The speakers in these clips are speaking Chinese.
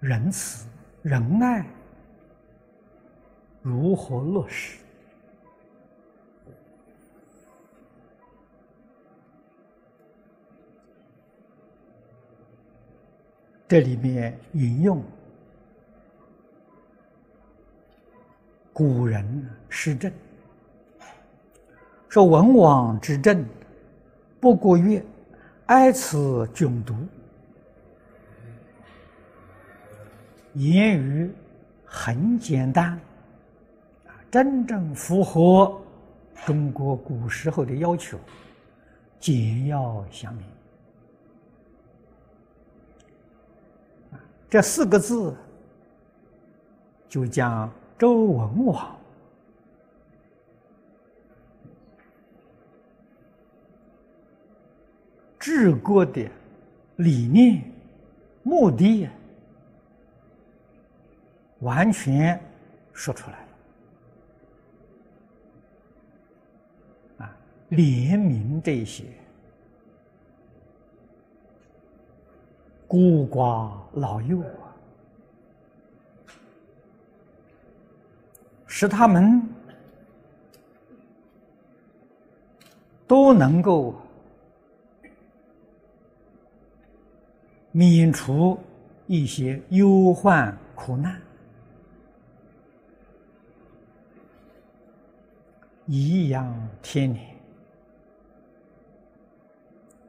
仁慈、仁爱如何落实？这里面引用古人诗政，说文王之政不过曰：“哀此窘毒。”言语很简单，啊，真正符合中国古时候的要求，简要详明。这四个字，就将周文王治国的理念、目的，完全说出来了。啊，怜悯这些。孤寡老幼啊，使他们都能够免除一些忧患苦难，颐养天年，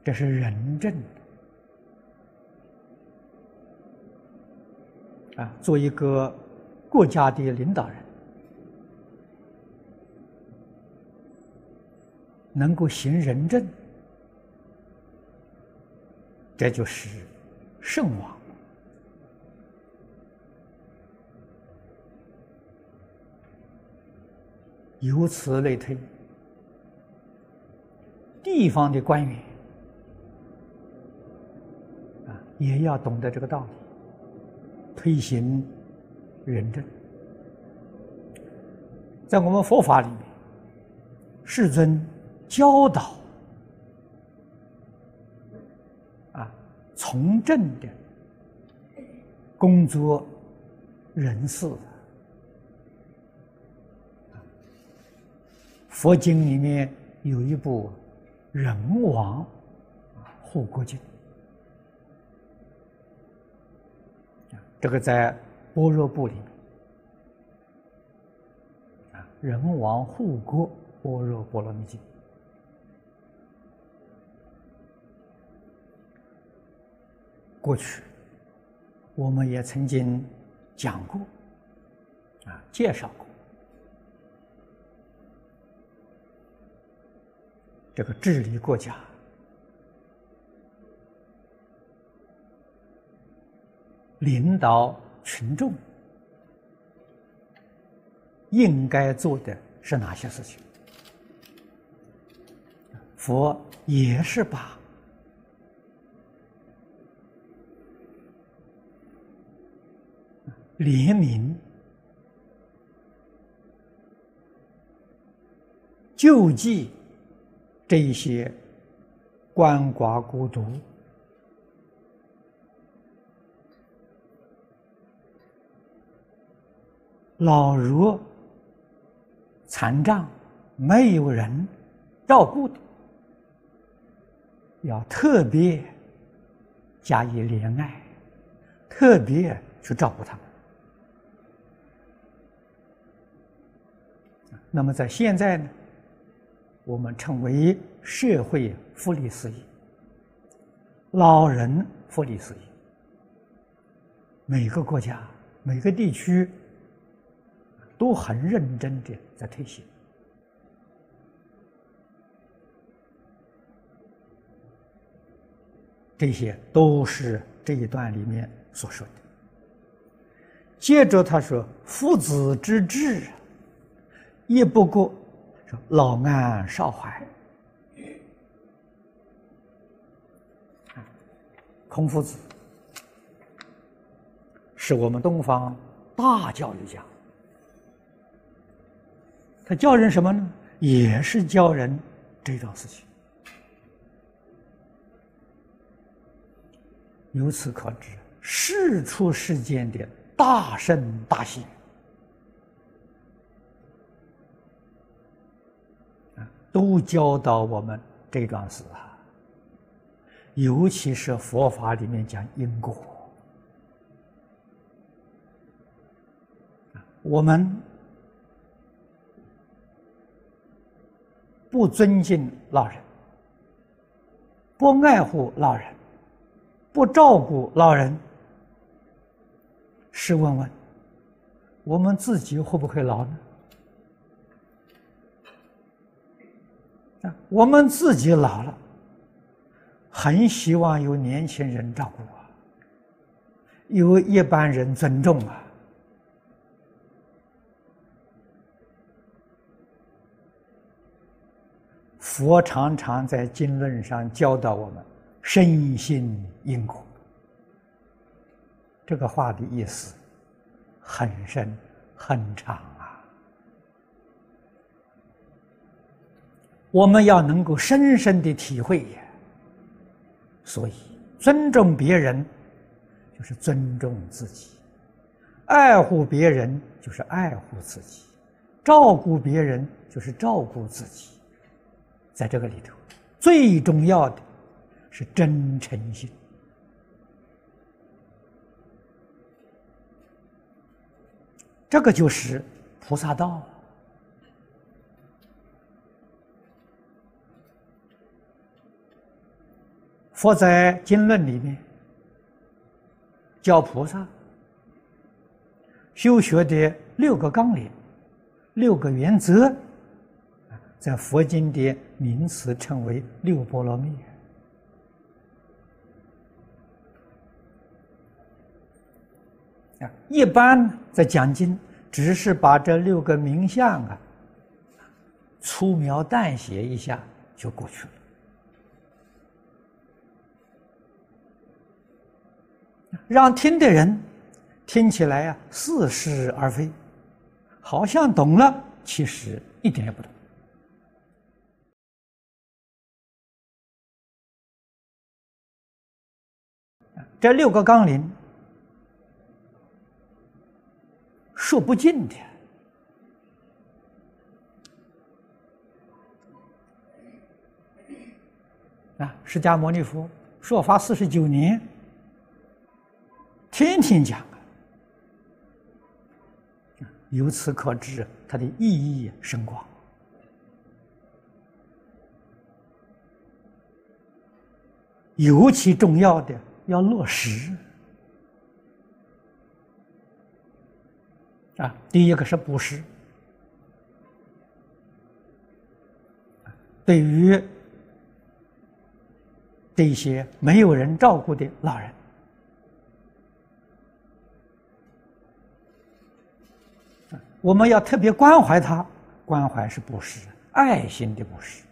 这是仁政。啊，做一个国家的领导人，能够行仁政，这就是圣王。由此类推，地方的官员啊，也要懂得这个道理。推行仁政，在我们佛法里面，世尊教导啊，从政的工作人士，佛经里面有一部《人王护国经》。这个在般若部里面啊，人王护国般若波罗蜜经，过去我们也曾经讲过啊，介绍过这个治理国家。领导群众应该做的是哪些事情？佛也是把怜悯、救济这一些鳏寡孤独。老弱、残障，没有人照顾的，要特别加以怜爱，特别去照顾他们。那么在现在呢，我们称为社会福利事业、老人福利事业，每个国家、每个地区。都很认真的在推行，这些都是这一段里面所说的。接着他说：“父子之志，亦不过说老安少怀。”孔夫子是我们东方大教育家。他教人什么呢？也是教人这种事情。由此可知，世出世间的大圣大贤啊，都教导我们这桩事啊。尤其是佛法里面讲因果，我们不尊敬老人，不爱护老人，不照顾老人。试问问，我们自己会不会老呢？啊，我们自己老了，很希望有年轻人照顾啊，有一般人尊重啊。佛常常在经论上教导我们：身心因果。这个话的意思很深很长啊！我们要能够深深的体会。所以，尊重别人就是尊重自己，爱护别人就是爱护自己，照顾别人就是照顾自己。在这个里头，最重要的是真诚心。这个就是菩萨道。佛在经论里面教菩萨修学的六个纲领、六个原则，在佛经的名词称为六波罗蜜。啊，一般在讲经，只是把这六个名相啊粗描淡写一下就过去了，让听的人听起来啊似是而非，好像懂了，其实一点也不懂。这六个纲领。说不尽的啊！释迦牟尼佛说法四十九年，天天讲，由此可知它的意义深广。尤其重要的要落实。啊，第一个是布施，对于这些没有人照顾的老人，我们要特别关怀他，关怀是布施，爱心的布施，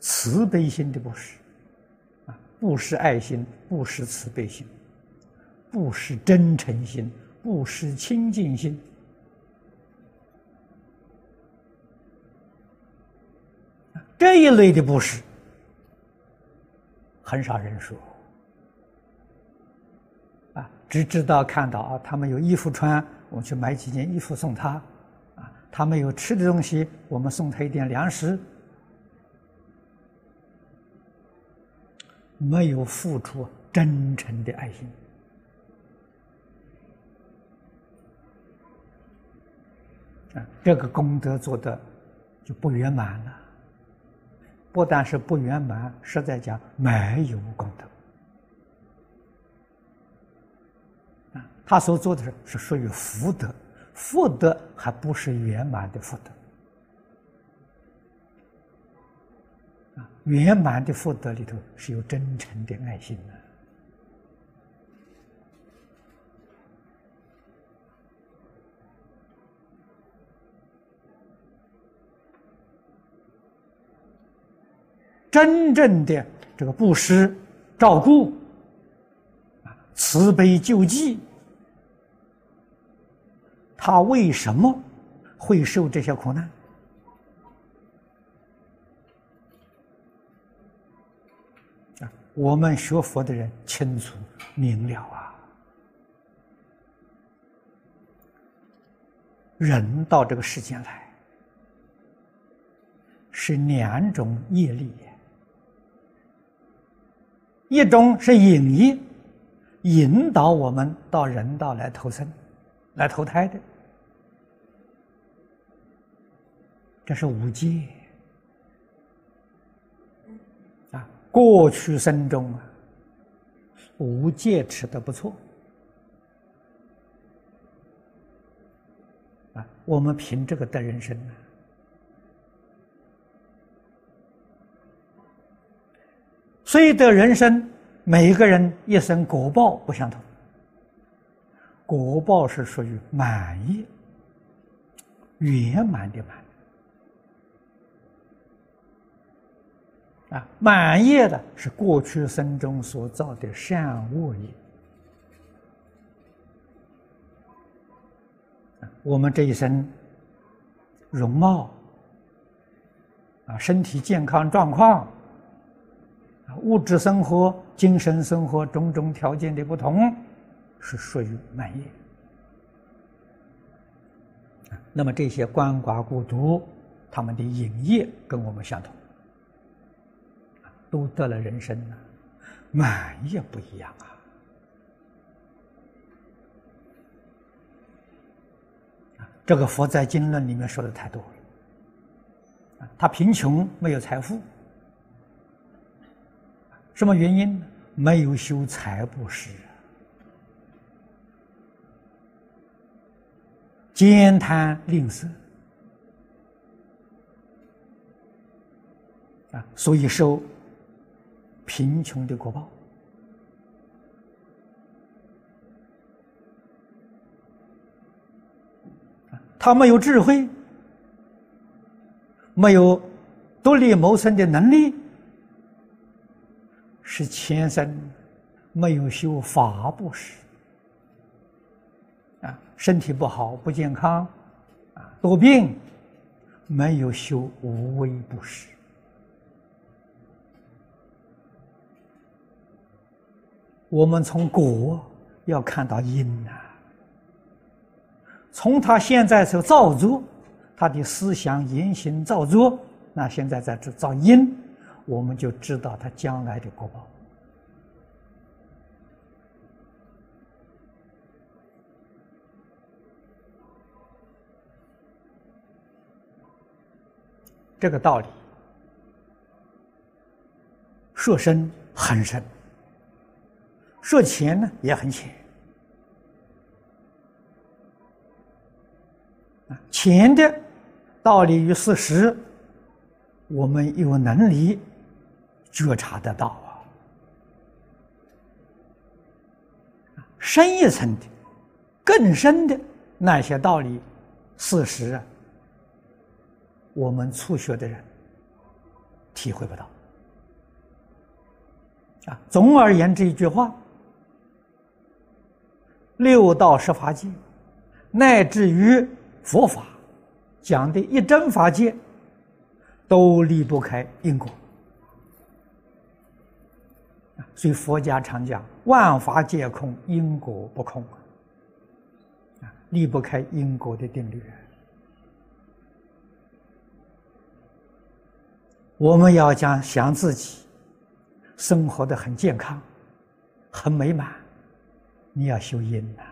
慈悲心的布施，啊，布施爱心，布施慈悲心，布施真诚心。布施清净心，这一类的布施很少人说啊，只知道看到啊，他们有衣服穿，我去买几件衣服送他啊；他们有吃的东西，我们送他一点粮食，没有付出真诚的爱心。啊，这个功德做的就不圆满了。不但是不圆满，实在讲没有功德。啊，他所做的是是属于福德，福德还不是圆满的福德。圆满的福德里头是有真诚的爱心的。真正的这个布施、照顾、慈悲救济，他为什么会受这些苦难？我们学佛的人清楚明了啊。人到这个世间来，是两种业力，一种是引业，引导我们到人道来投生、来投胎的，这是五戒啊。过去生中啊，五戒持的不错啊。我们凭这个得人生呢？所以得人生，每一个人一生果报不相同。果报是属于满意、圆满的满啊，满业的是过去生中所造的善恶业。我们这一生容貌啊，身体健康状况啊，物质生活、精神生活种种条件的不同，是属于满业。那么这些鳏寡孤独，他们的影业跟我们相同，都得了人生呢，满业不一样啊。这个佛在经论里面说的太多了，他贫穷没有财富，什么原因？没有修财布施，兼贪吝啬啊，所以受贫穷的果报。他没有智慧，没有独立谋生的能力，是前生没有修法布施啊，身体不好不健康啊，多病，没有修无为布施。我们从果要看到因呐。从他现在所造作，他的思想言行造作，那现在在这造因，我们就知道他将来的果报。这个道理说深很深，说浅呢也很浅。啊钱的道理与事实，我们有能力觉察得到啊。深一层的、更深的那些道理、事实啊，我们初学的人体会不到。啊，总而言之一句话，六道十法界，乃至于。佛法讲的一真法界，都离不开因果，所以佛家常讲万法皆空，因果不空啊，离不开因果的定律。我们要讲想自己生活的很健康、很美满，你要修因呐。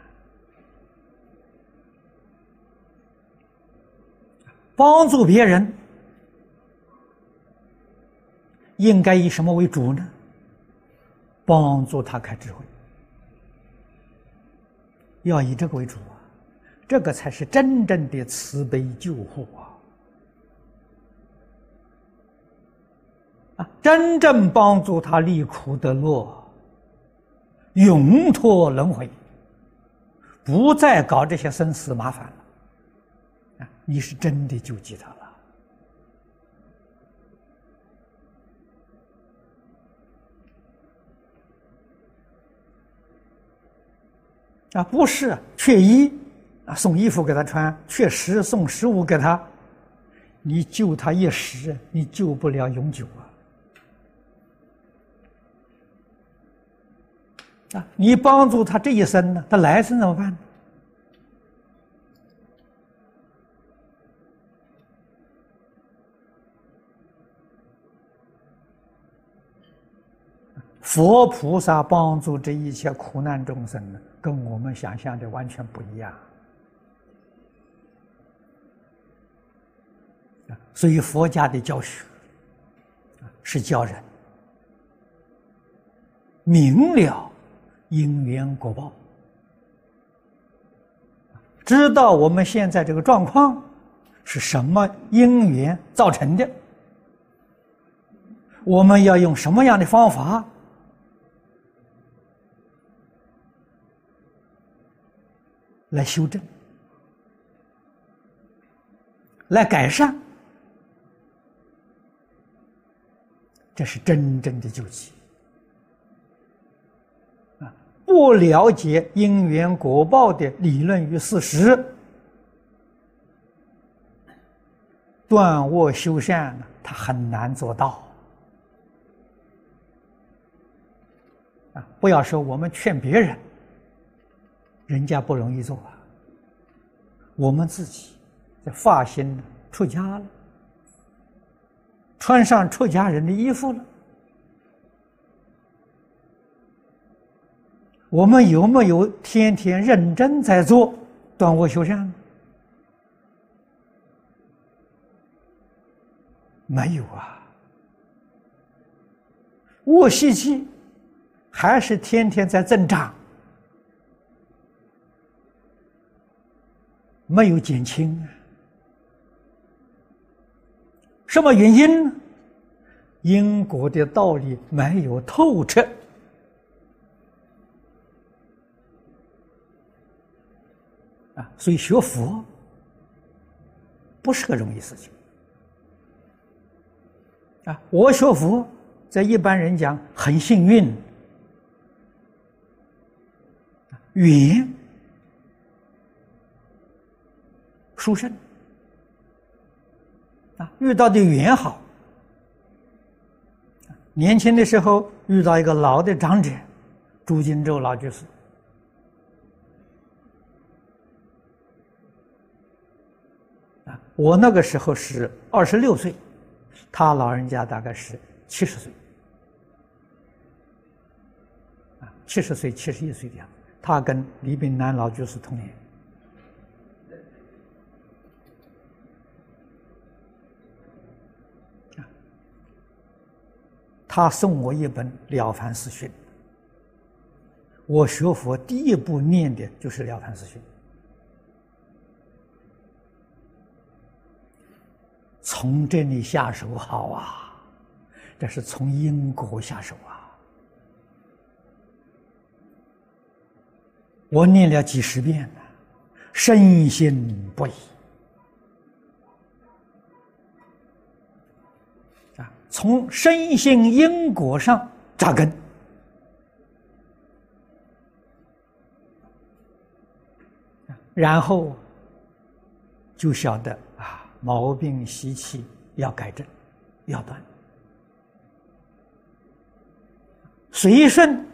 帮助别人，应该以什么为主呢？帮助他开智慧，要以这个为主啊！这个才是真正的慈悲救护啊！啊，真正帮助他离苦得乐，永脱轮回，不再搞这些生死麻烦了。啊你是真的救济他了啊？不是缺衣啊，送衣服给他穿；缺食，送食物给他。你救他一时，你救不了永久啊！啊，你帮助他这一生呢，他来生怎么办呢？佛菩萨帮助这一切苦难众生呢，跟我们想象的完全不一样。所以佛家的教学是教人明了因缘果报，知道我们现在这个状况是什么因缘造成的，我们要用什么样的方法？来修正，来改善，这是真正的救济。不了解因缘果报的理论与事实，断恶修善呢，他很难做到。啊，不要说我们劝别人。人家不容易做啊，我们自己这发心出家了，穿上出家人的衣服了，我们有没有天天认真在做断恶修善？没有啊，恶习气还是天天在增长。没有减轻？什么原因呢？因果的道理没有透彻啊！所以学佛不是个容易事情啊！我学佛，在一般人讲很幸运，缘。书生啊，遇到的缘好。年轻的时候遇到一个老的长者，朱金洲老居士啊，我那个时候是二十六岁，他老人家大概是七十岁啊，七十岁、七十一岁的样子。他跟李炳南老居士同年。他送我一本《了凡四训》，我学佛第一步念的就是《了凡四训》，从这里下手好啊，这是从因果下手啊，我念了几十遍了，深信不疑啊。从身心因果上扎根，然后就晓得，毛病习气要改正，要断，随顺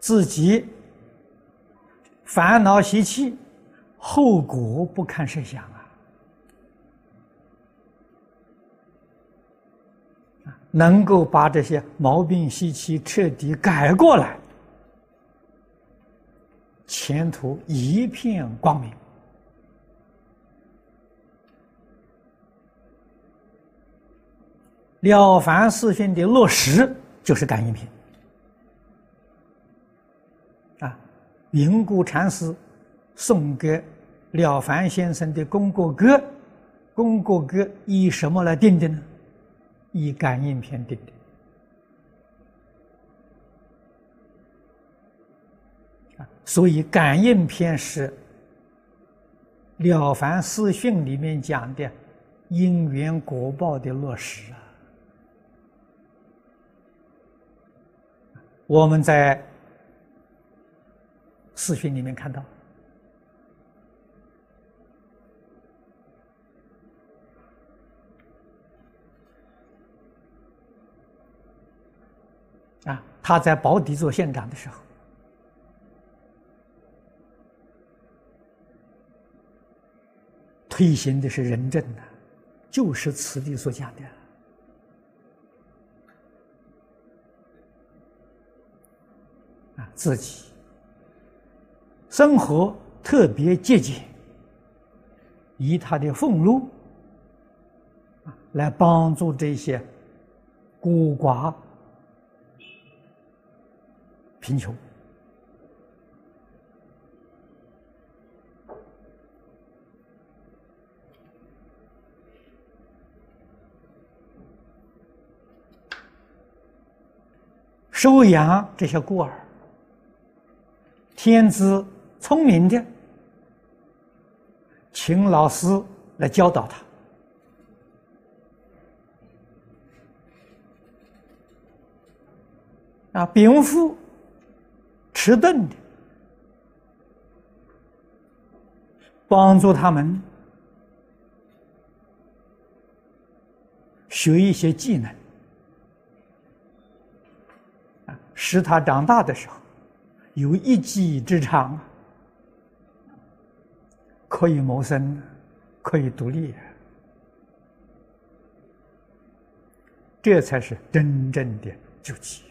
自己烦恼习气，后果不堪设想啊。能够把这些毛病习气彻底改过来，前途一片光明。了凡四训的落实就是感应篇啊，云谷禅师送给了凡先生的功过歌，功过歌以什么来定的呢？以感应篇定的啊，所以感应篇是《了凡四训》里面讲的因缘果报的落实啊。我们在四训里面看到。啊他在保底做县长的时候。推行的是仁政的就是此地所讲的。自己生活特别节俭，以他的俸禄来帮助这些孤寡贫穷。收养这些孤儿，天资聪明的，请老师来教导他；啊，禀赋迟钝的，帮助他们学一些技能。使他长大的时候有一技之长，可以谋生，可以独立，这才是真正的救济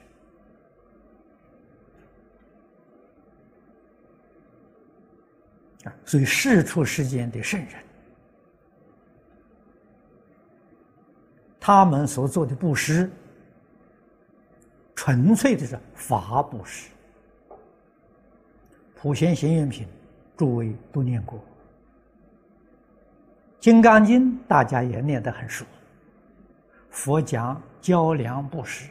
啊！所以世出世间的圣人，他们所做的布施。纯粹的是法布施，《普贤行愿品》，诸位都念过，《金刚经》大家也念得很熟。佛讲交粮布施，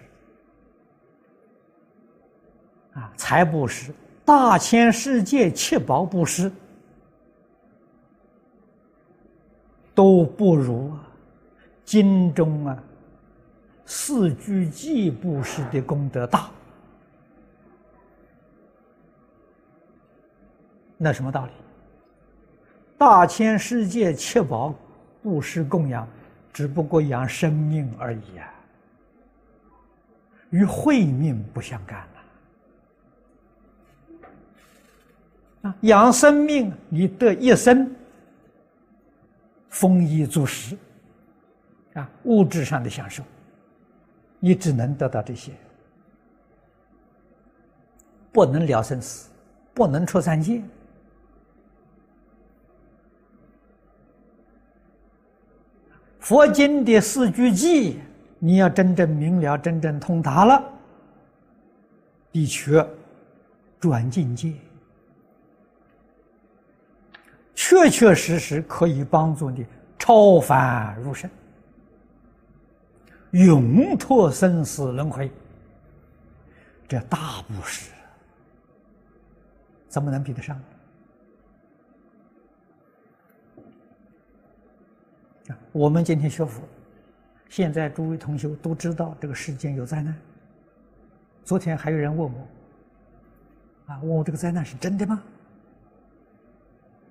啊，财布施、大千世界七宝布施，都不如经中啊。四句偈布施的功德大，那什么道理？大千世界七宝布施供养，只不过养生命而已啊，与慧命不相干啊，养生命，你得一生丰衣足食啊，物质上的享受。你只能得到这些，不能了生死，不能出三界。佛经的四句偈，你要真正明了、真正通达了，的确转境界，确确实实可以帮助你超凡入圣。永脱生死轮回，这大布施怎么能比得上？我们今天学佛，现在诸位同学都知道这个世间有灾难。昨天还有人问我，啊，问我这个灾难是真的吗？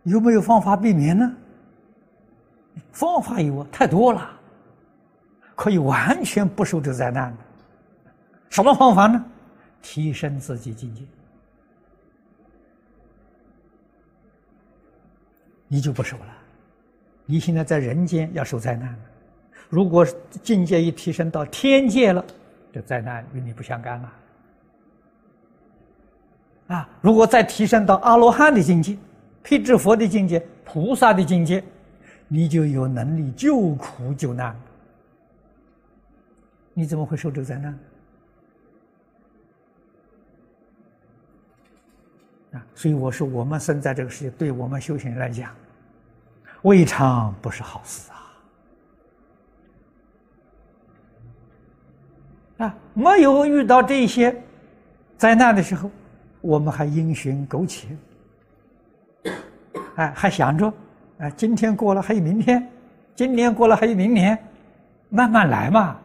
有没有方法避免呢？方法有啊，太多了。可以完全不受这灾难的，什么方法呢？提升自己境界，你就不受了。你现在在人间要受灾难如果境界一提升到天界了，这灾难与你不相干了。啊，如果再提升到阿罗汉的境界、辟支佛的境界、菩萨的境界，你就有能力救苦救难。你怎么会受这个灾难？啊，所以我说，我们生在这个世界，对我们修行人来讲，未尝不是好事啊！啊，没有遇到这些灾难的时候，我们还因循苟且，哎，还想着，啊，今天过了还有明天，今年过了还有明年，慢慢来嘛。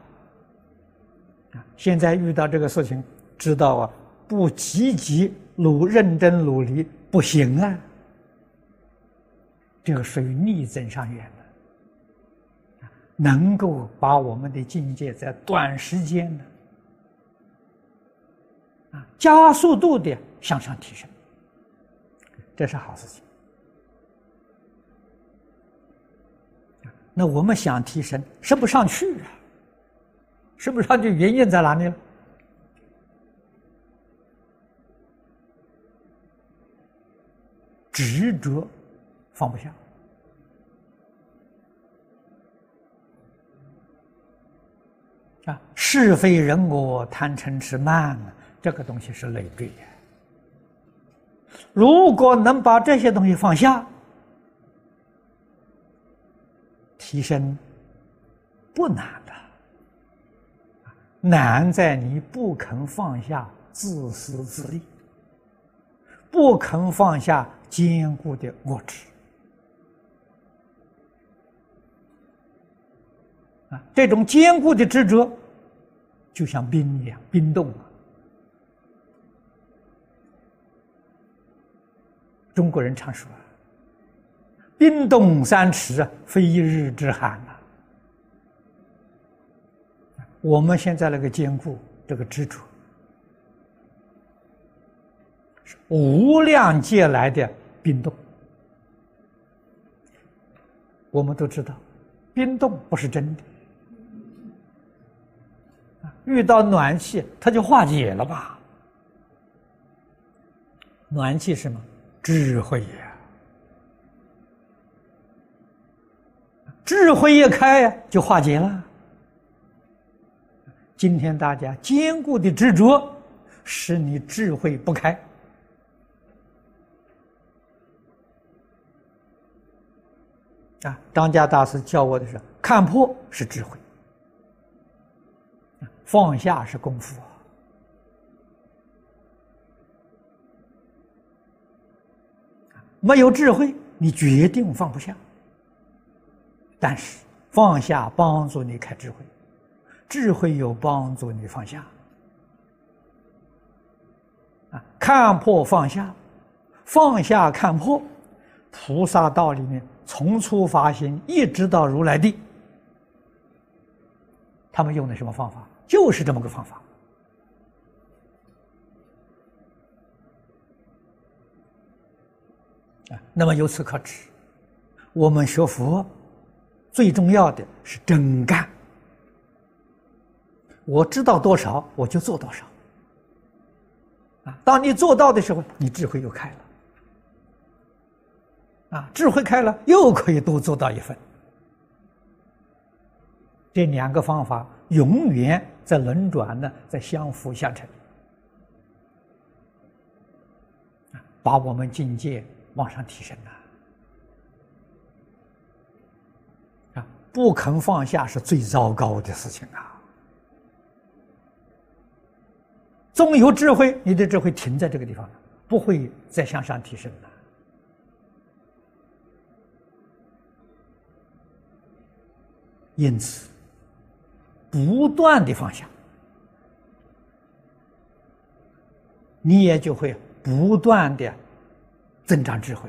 现在遇到这个事情，知道啊，不积极努认真努力不行啊，这个属于逆增上缘的，能够把我们的境界在短时间的啊加速度的向上提升，这是好事情那我们想提升，升不上去啊！升不上去，原因在哪里呢？执着放不下啊！是非人我贪嗔痴慢啊，这个东西是累赘的。如果能把这些东西放下，提升不难的，难在你不肯放下自私自利，不肯放下坚固的我执啊！这种坚固的执着，就像冰一样，冰冻啊。中国人常说：“冰冻三尺，非一日之寒呐。”我们现在那个坚固，这个执着，是无量界来的冰冻。我们都知道，冰冻不是真的。遇到暖气，它就化解了吧？暖气是什么？智慧呀，智慧一开呀，就化解了。今天大家坚固的执着，使你智慧不开。啊，张家大师教我的是：看破是智慧，放下是功夫啊。没有智慧，你决定放不下。但是放下帮助你开智慧，智慧有帮助你放下。啊，看破放下，放下看破，菩萨道里面从初发心一直到如来地，他们用的什么方法？就是这么个方法啊。那么由此可知，我们学佛最重要的是真干。我知道多少，我就做多少。啊，当你做到的时候，你智慧又开了。啊，智慧开了，又可以多做到一份。这两个方法永远在轮转呢，在相辅相成，把我们境界。往上提升呐！啊，不肯放下是最糟糕的事情啊！纵有智慧，你的智慧停在这个地方了，不会再向上提升了。因此，不断的放下，你也就会不断的。增长智慧，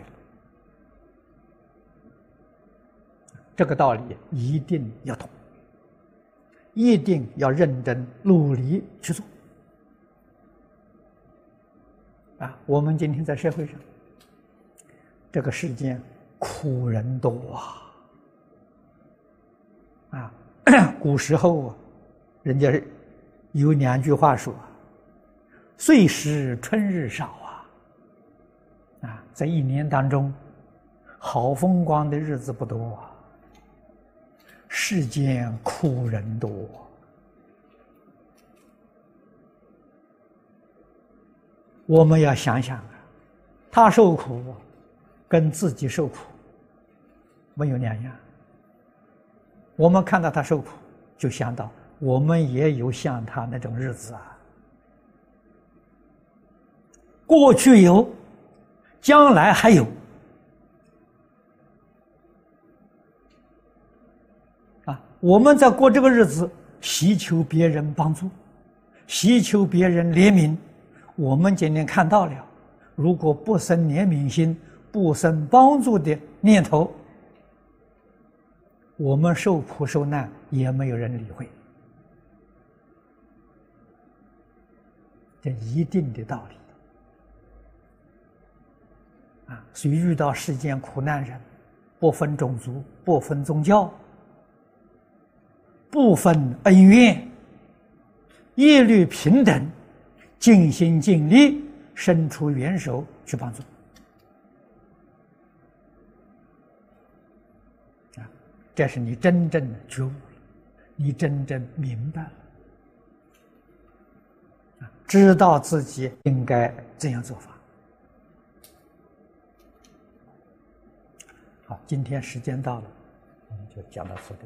这个道理一定要懂，一定要认真努力去做。啊，我们今天在社会上，这个世间苦人多啊！啊，古时候啊，人家有两句话说：“岁时春日少。”啊，啊在一年当中，好风光的日子不多，世间苦人多。我们要想想啊，他受苦，跟自己受苦没有两样。我们看到他受苦，就想到我们也有像他那种日子啊，过去有。将来还有啊！我们在过这个日子，祈求别人帮助，祈求别人怜悯。我们今天看到了，如果不生怜悯心，不生帮助的念头，我们受苦受难也没有人理会，这一定的道理。所以遇到世间苦难人，不分种族，不分宗教，不分恩怨，一律平等，尽心尽力，伸出援手去帮助。啊，这是你真正的觉悟了，你真正明白了，知道自己应该怎样做法。好，今天时间到了，我们就讲到这里。